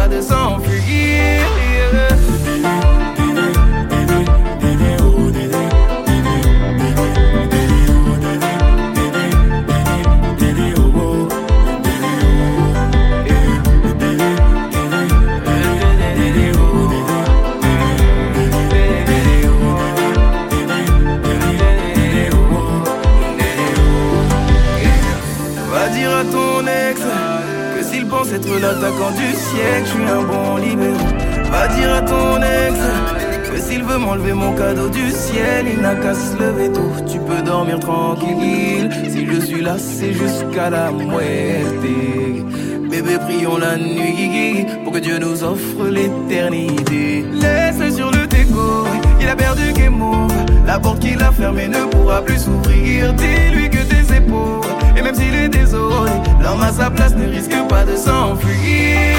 but it's on for you. attaquant du siècle, je suis un bon libéraux. Va dire à ton ex que s'il veut m'enlever mon cadeau du ciel, il n'a qu'à se lever tôt. Tu peux dormir tranquille. Si je suis là, c'est jusqu'à la muerte. Bébé, prions la nuit pour que Dieu nous offre l'éternité. Laisse sur le déco, il a perdu Game. La porte qu'il a fermée ne pourra plus s'ouvrir. Dis-lui que et même s'il est désolé, l'homme à sa place ne risque pas de s'enfuir.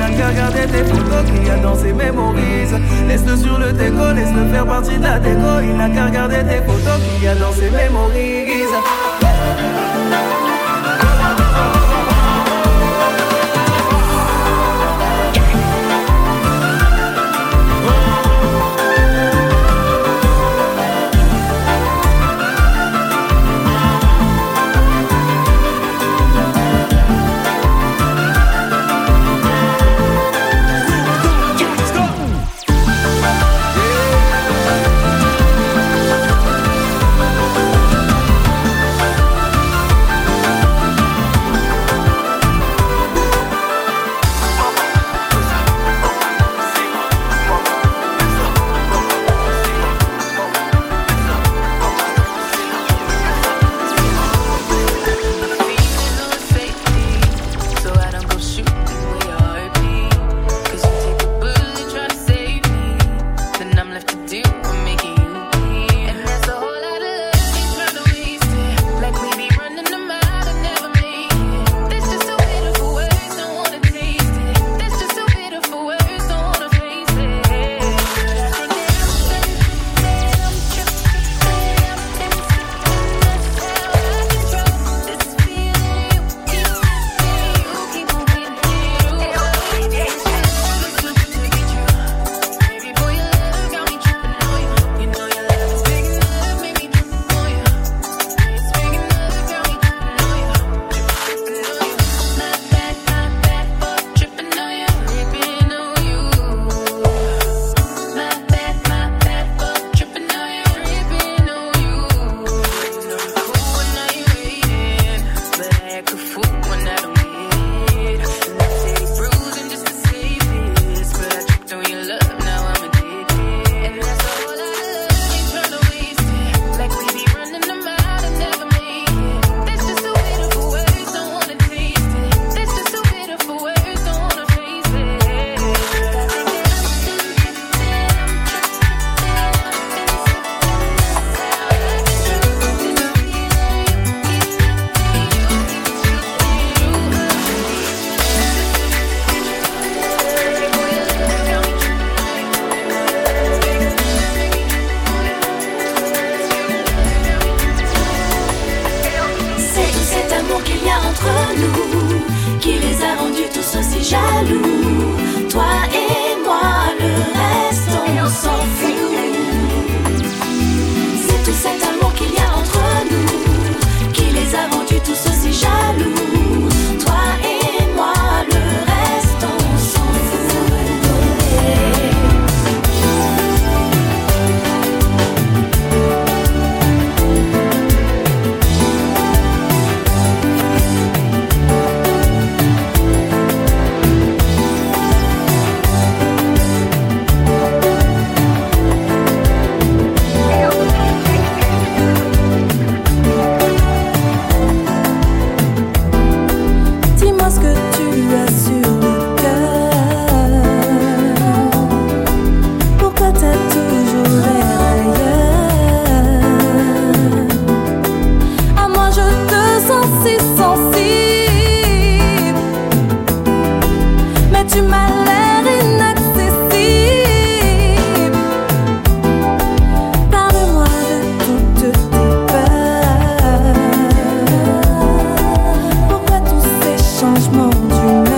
N'a qu'à regarder tes photos qu'il y a dans ses mémorises. Laisse-le sur le déco, laisse-le faire partie de la déco. Il n'a qu'à regarder tes photos qu'il y a dans ses mémorises. aussi jaloux. hold you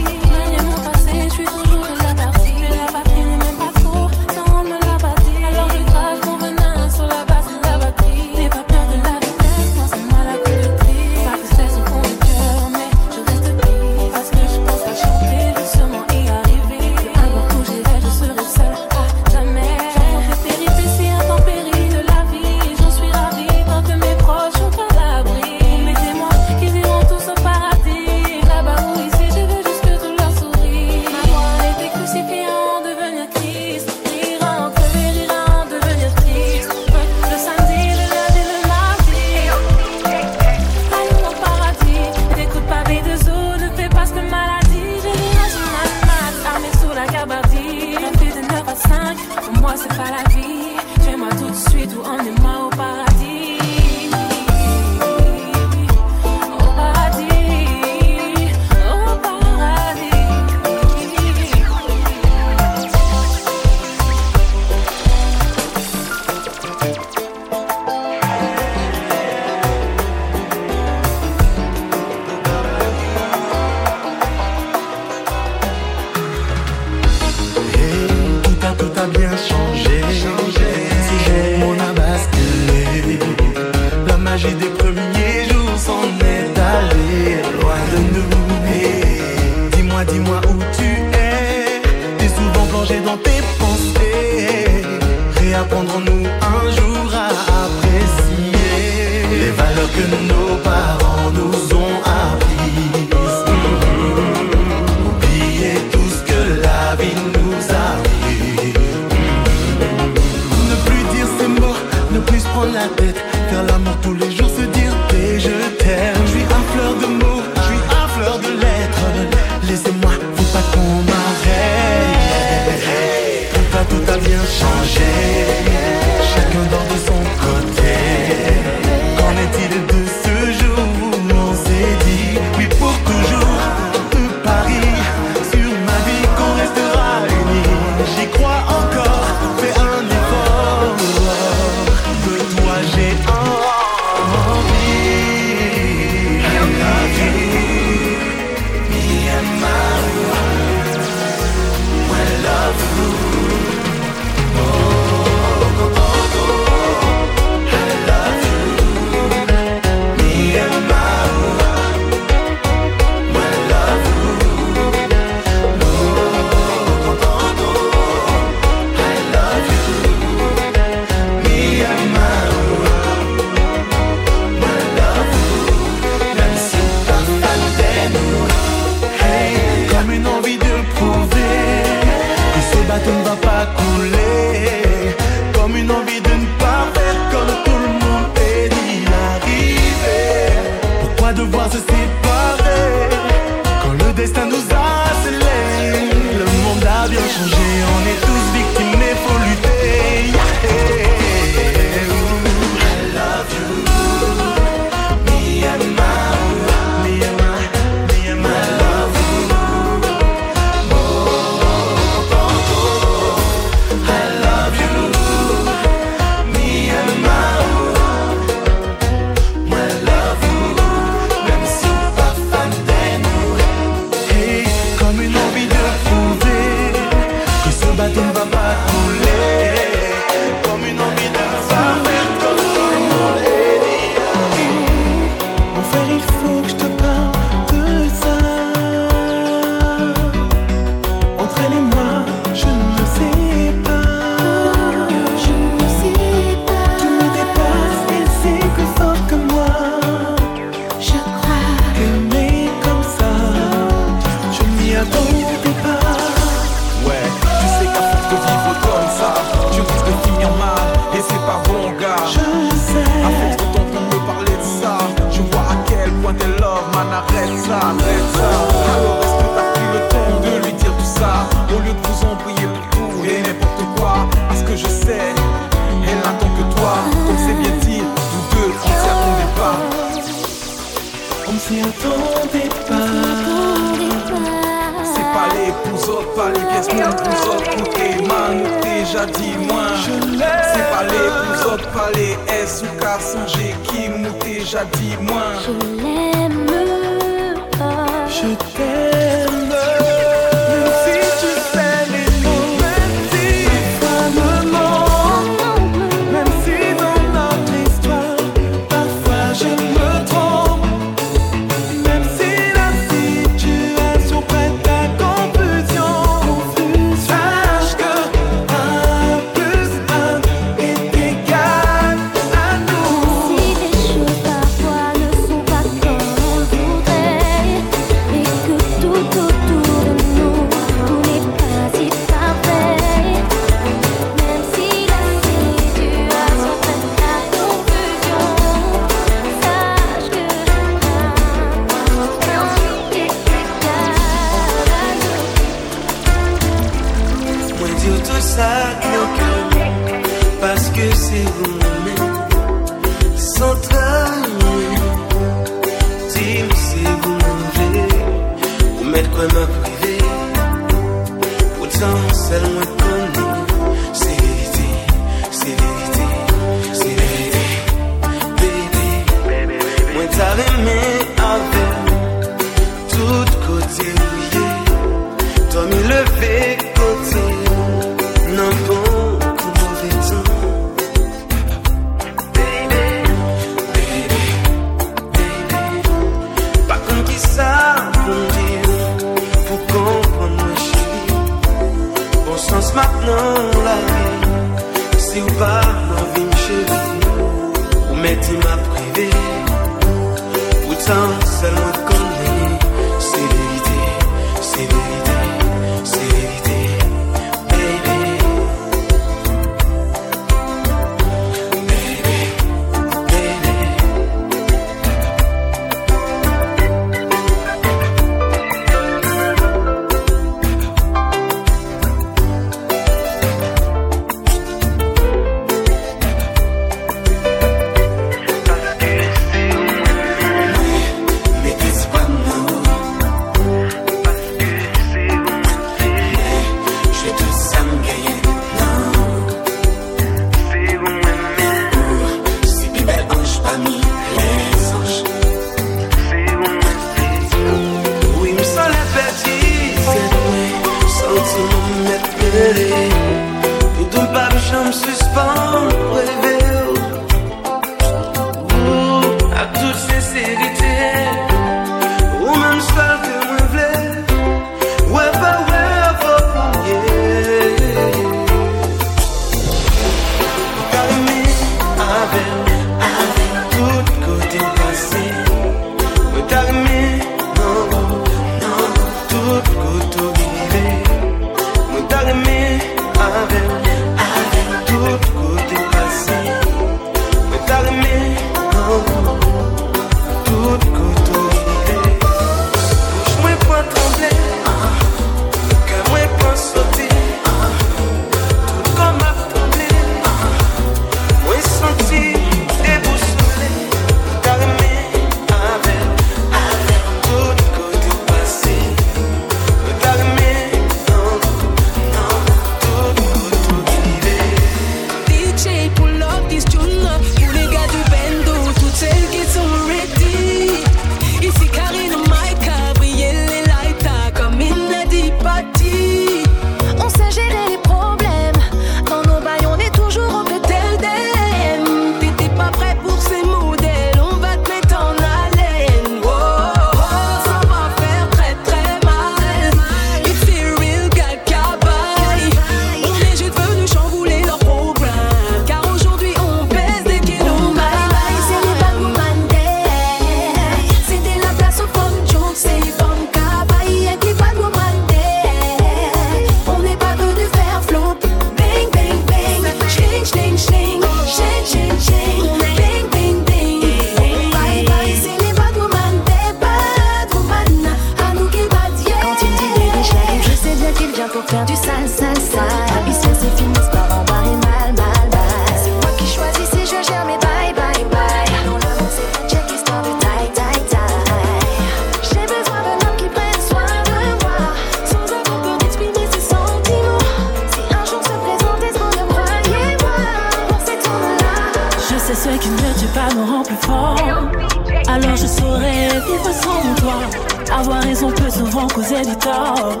causer du tort.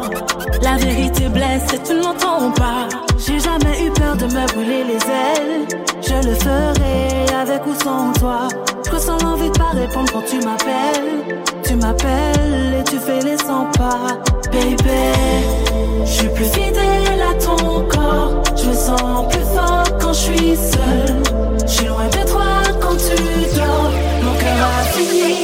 La vérité blesse et tu ne l'entends pas. J'ai jamais eu peur de me brûler les ailes. Je le ferai avec ou sans toi. Je ressens l'envie de pas répondre quand tu m'appelles. Tu m'appelles et tu fais les 100 pas. Baby, je suis plus fidèle à ton corps. Je me sens plus fort quand je suis seule. Je loin de toi quand tu dors. Mon cœur a fini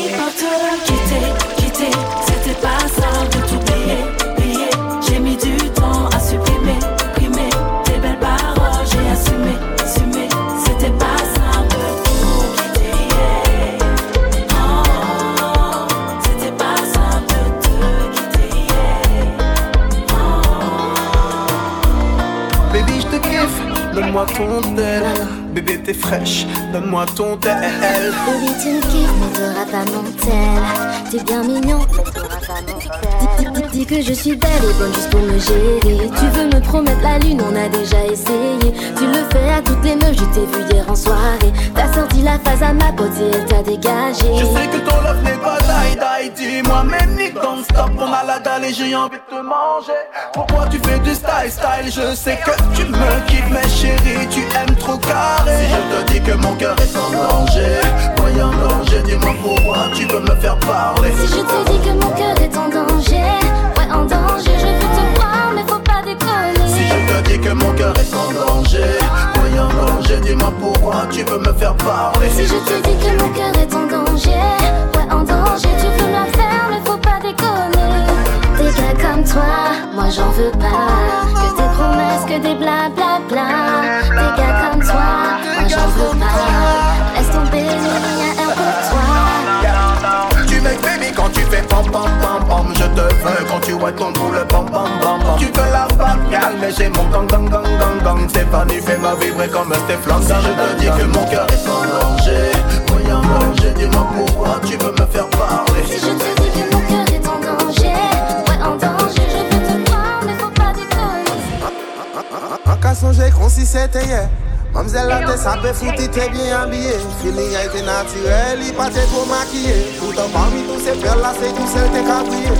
Bébé t'es fraîche, donne-moi ton tel Baby tu me kiffes mais t'auras pas mon tel. T'es bien mignon Dis, que je suis belle et bonne juste pour me gérer. Tu veux me promettre la lune, on a déjà essayé. Tu le fais à toutes les meufs, je t'ai vu hier en soirée. T'as sorti la phase à ma pote et elle t'a dégagé. Je sais que ton love n'est pas die die. Dis-moi même ni non-stop, on a la dalle et j'ai envie de te manger. Pourquoi tu fais du style style? Je sais que tu me kiffes mais chérie tu aimes trop car si je te dis que mon cœur est en danger Voyant danger, dis-moi pourquoi tu veux me faire parler. Si je te dis que mon cœur est en danger en danger, je veux te voir mais faut pas déconner. Si je te dis que mon cœur est en danger Voyant danger, dis-moi pourquoi tu veux me faire parler. Si je te dis que mon cœur est en danger Ouais en danger, tu veux la faire mais faut pas déconner. Des gars comme toi, moi j'en veux pas. Que tes promesses, que des blablabla bla, bla. Des gars comme toi j'en veux pas. Laisse tomber, un m'aimes baby quand tu fais pam pam pam pam Je te veux. Quand tu vois ton boule pam pam pam pam Tu veux la bagarre mais j'ai mon gang gang gang gang gang. Stéphanie fait ma vibrer comme Stéphane. Si je te dis que mon cœur est en danger. Voyant manger, dis-moi pourquoi tu veux me faire parler. Si je te dis que mon cœur est en danger Ouais en danger, je veux te voir mais faut pas déconner. En cas songer qu'on si c'était hier Mamzè la te sape fouti te byen ambye Fili ya ite natirel, i pa te tro makiye Toutan parmi tou se pel la se tou sel te kabriye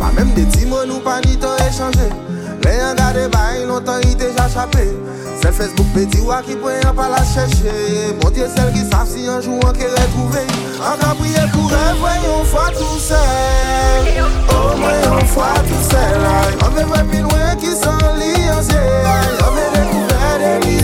Pa mèm de ti moun ou pa ni to e chanje Le yon gade bayi lontan yi deja chapè Sel Facebook pe di wak yi pwen yon pa la chèche Bon diye sel ki saf si anjou an ke retrouve An kabriye pou rev, wè yon fwa tou sel Oh, wè yon fwa tou sel An ve wè pin wè ki san li yon sel An ve dekou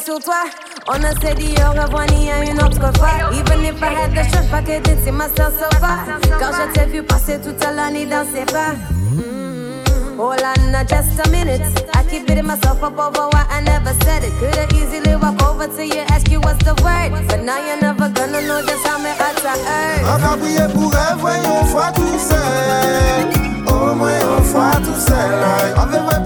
sur toi. On a s'est dit au revoir ni à une autre fois. Even if I had the chance, I so far. Quand je t'ai vu passer toute la nuit dans ses pas. Mm. Hold on, not just a minute. I keep beating myself up over why I never said it. Could've easily walk over to you, ask you what's the word. But now you're never gonna know just how my heart I hurt. On a prié pour elle, voyons fois tout seul. Au moins une fois tout seul. On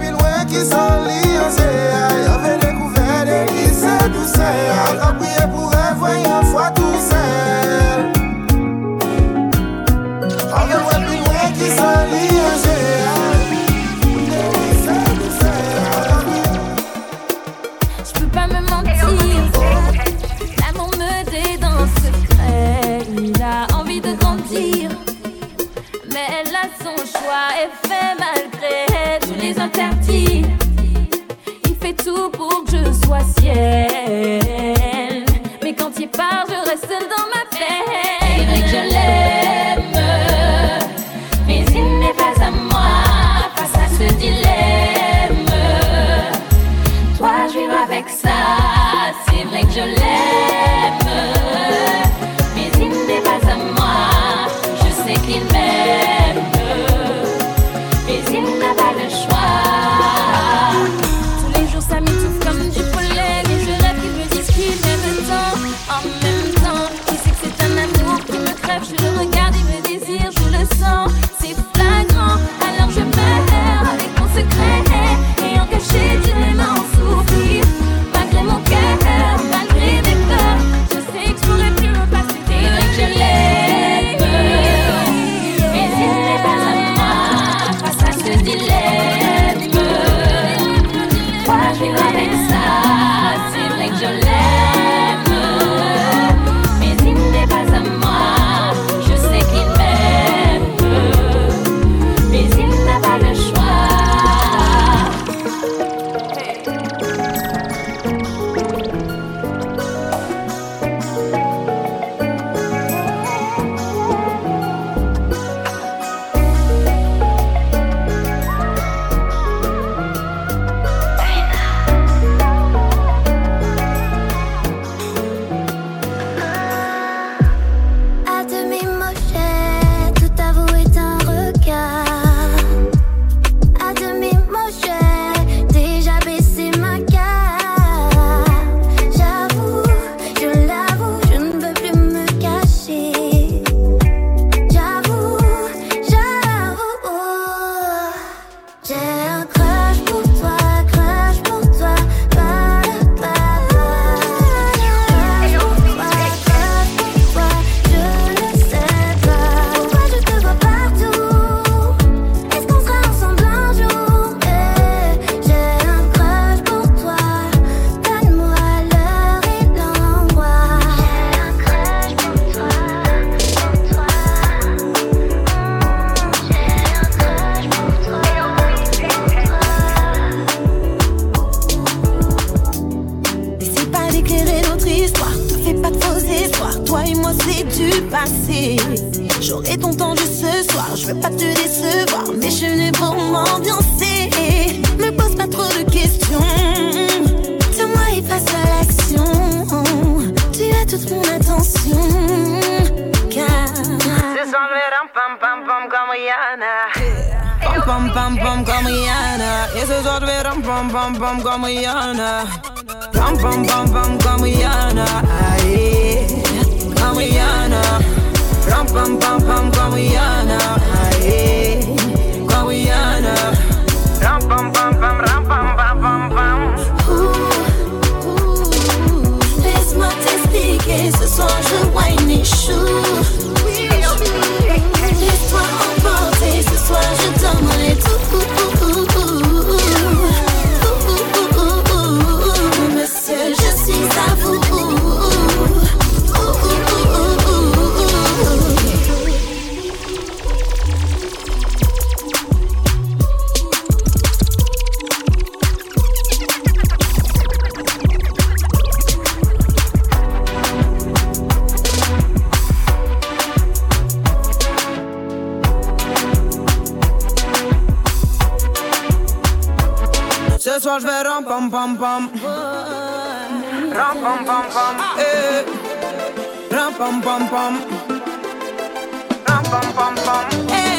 Is het wat weer ram pam pam pam Gamuyana Ram pam pam pam Gamuyana Aye Gamuyana Ram pam pam pam Gamuyana Aye Gamuyana Ram pam pam pam ram pam pam pam pam Laisse-moi t'expliquer, ce soir je wine et chou Laisse-toi emporter, ce soir je donnerai tout pam pam pam. Ram pam pam pam. Eh. Ram pam pam pam. Ram pam pam pam. Eh.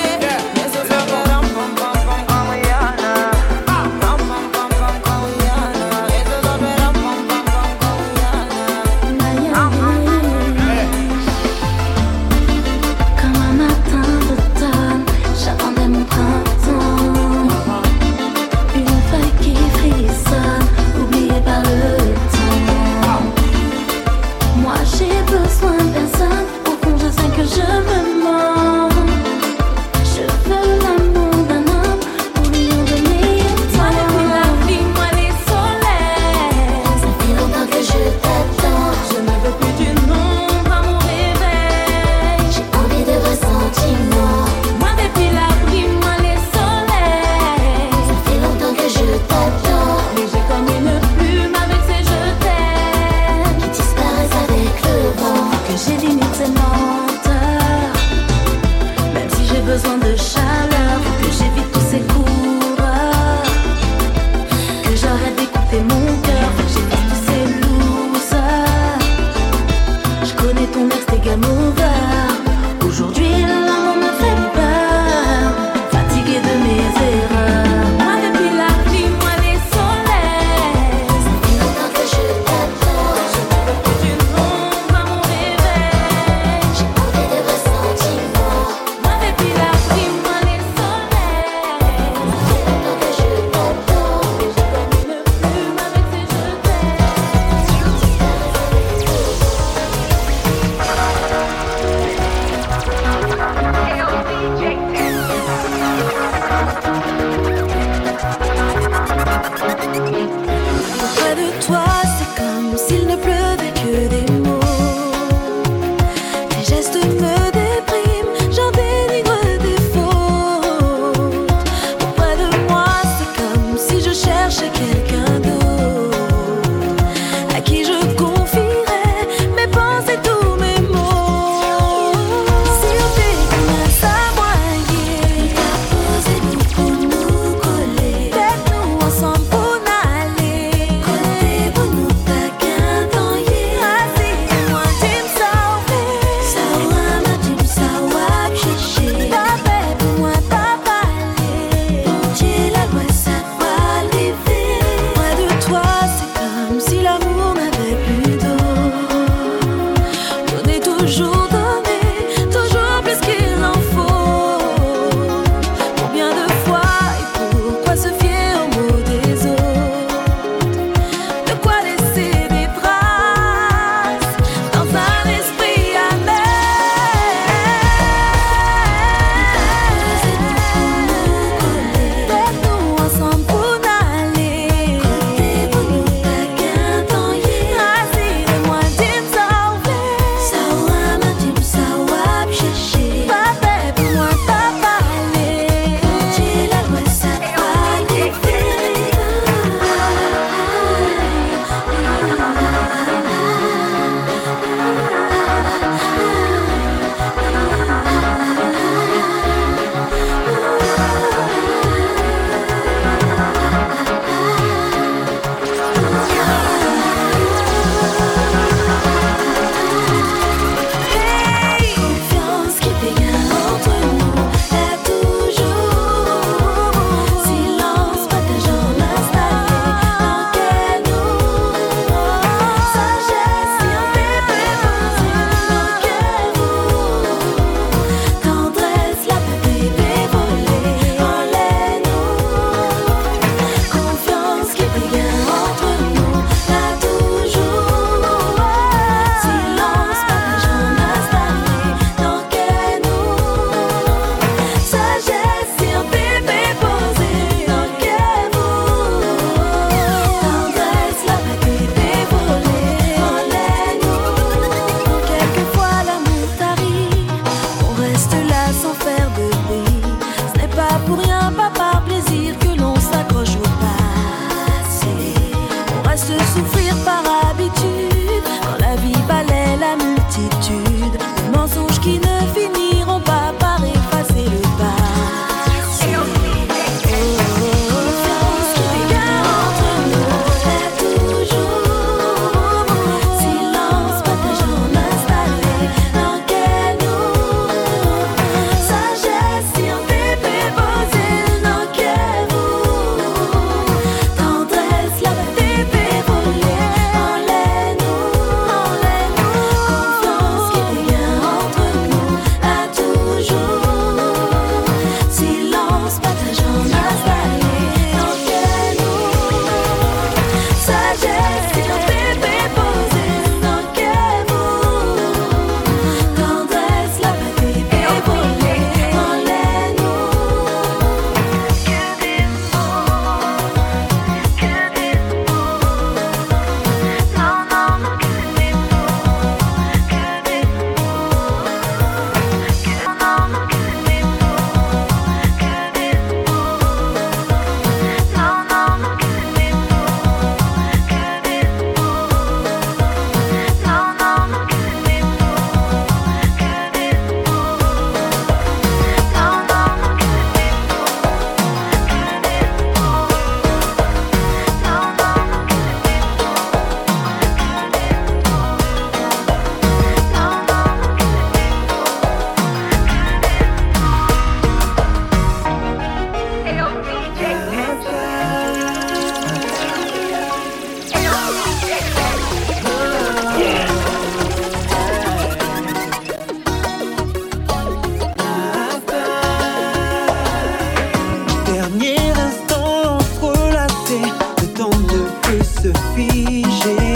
se figer.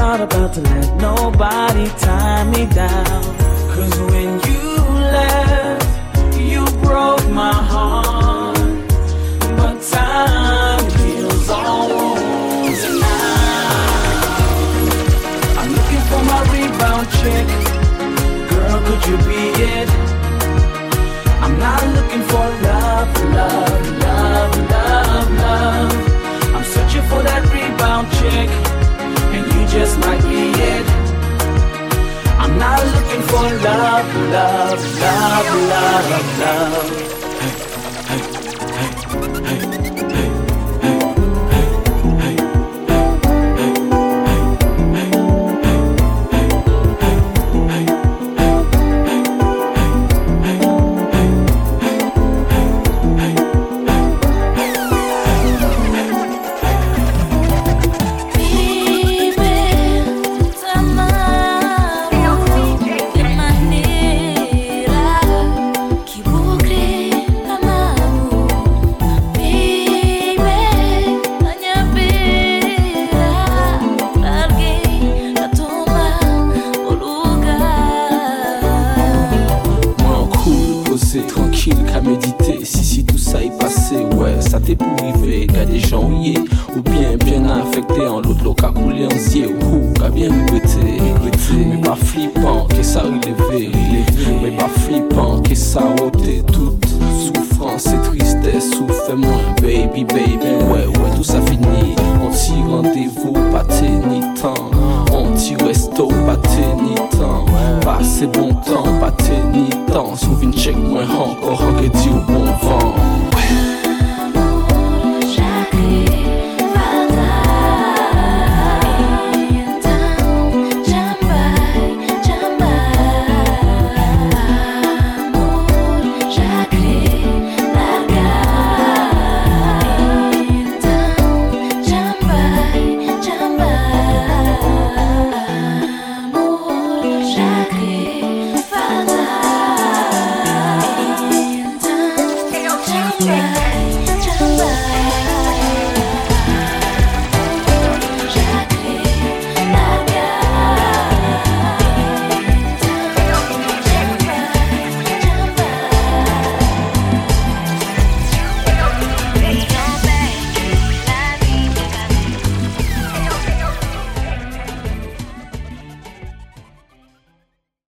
Not about to let nobody tie me down. Cause when you left, you broke my heart. But time heals all wounds now. I'm looking for my rebound chick. Girl, could you be it? I'm not looking for love, love, love, love, love. I'm searching for that rebound chick, just might be it. I'm not looking for love, love, love, love, love. ça t'est pour arriver, qu'à des gens ouillés, ou bien bien affecté en l'autre loca coulé en zier, ou qu'à bien regretter, mais pas flippant, que ça relevé, mais pas flippant, que ça ôté toute souffrance et tristesse, ou fait moins, baby, baby, ouais, ouais, tout ça fini, on s'y rendez-vous, pas ni temps, on t'y resto, pas ni temps, passer bon temps, pas ni temps, souvin check moi encore, que dit au bon vent.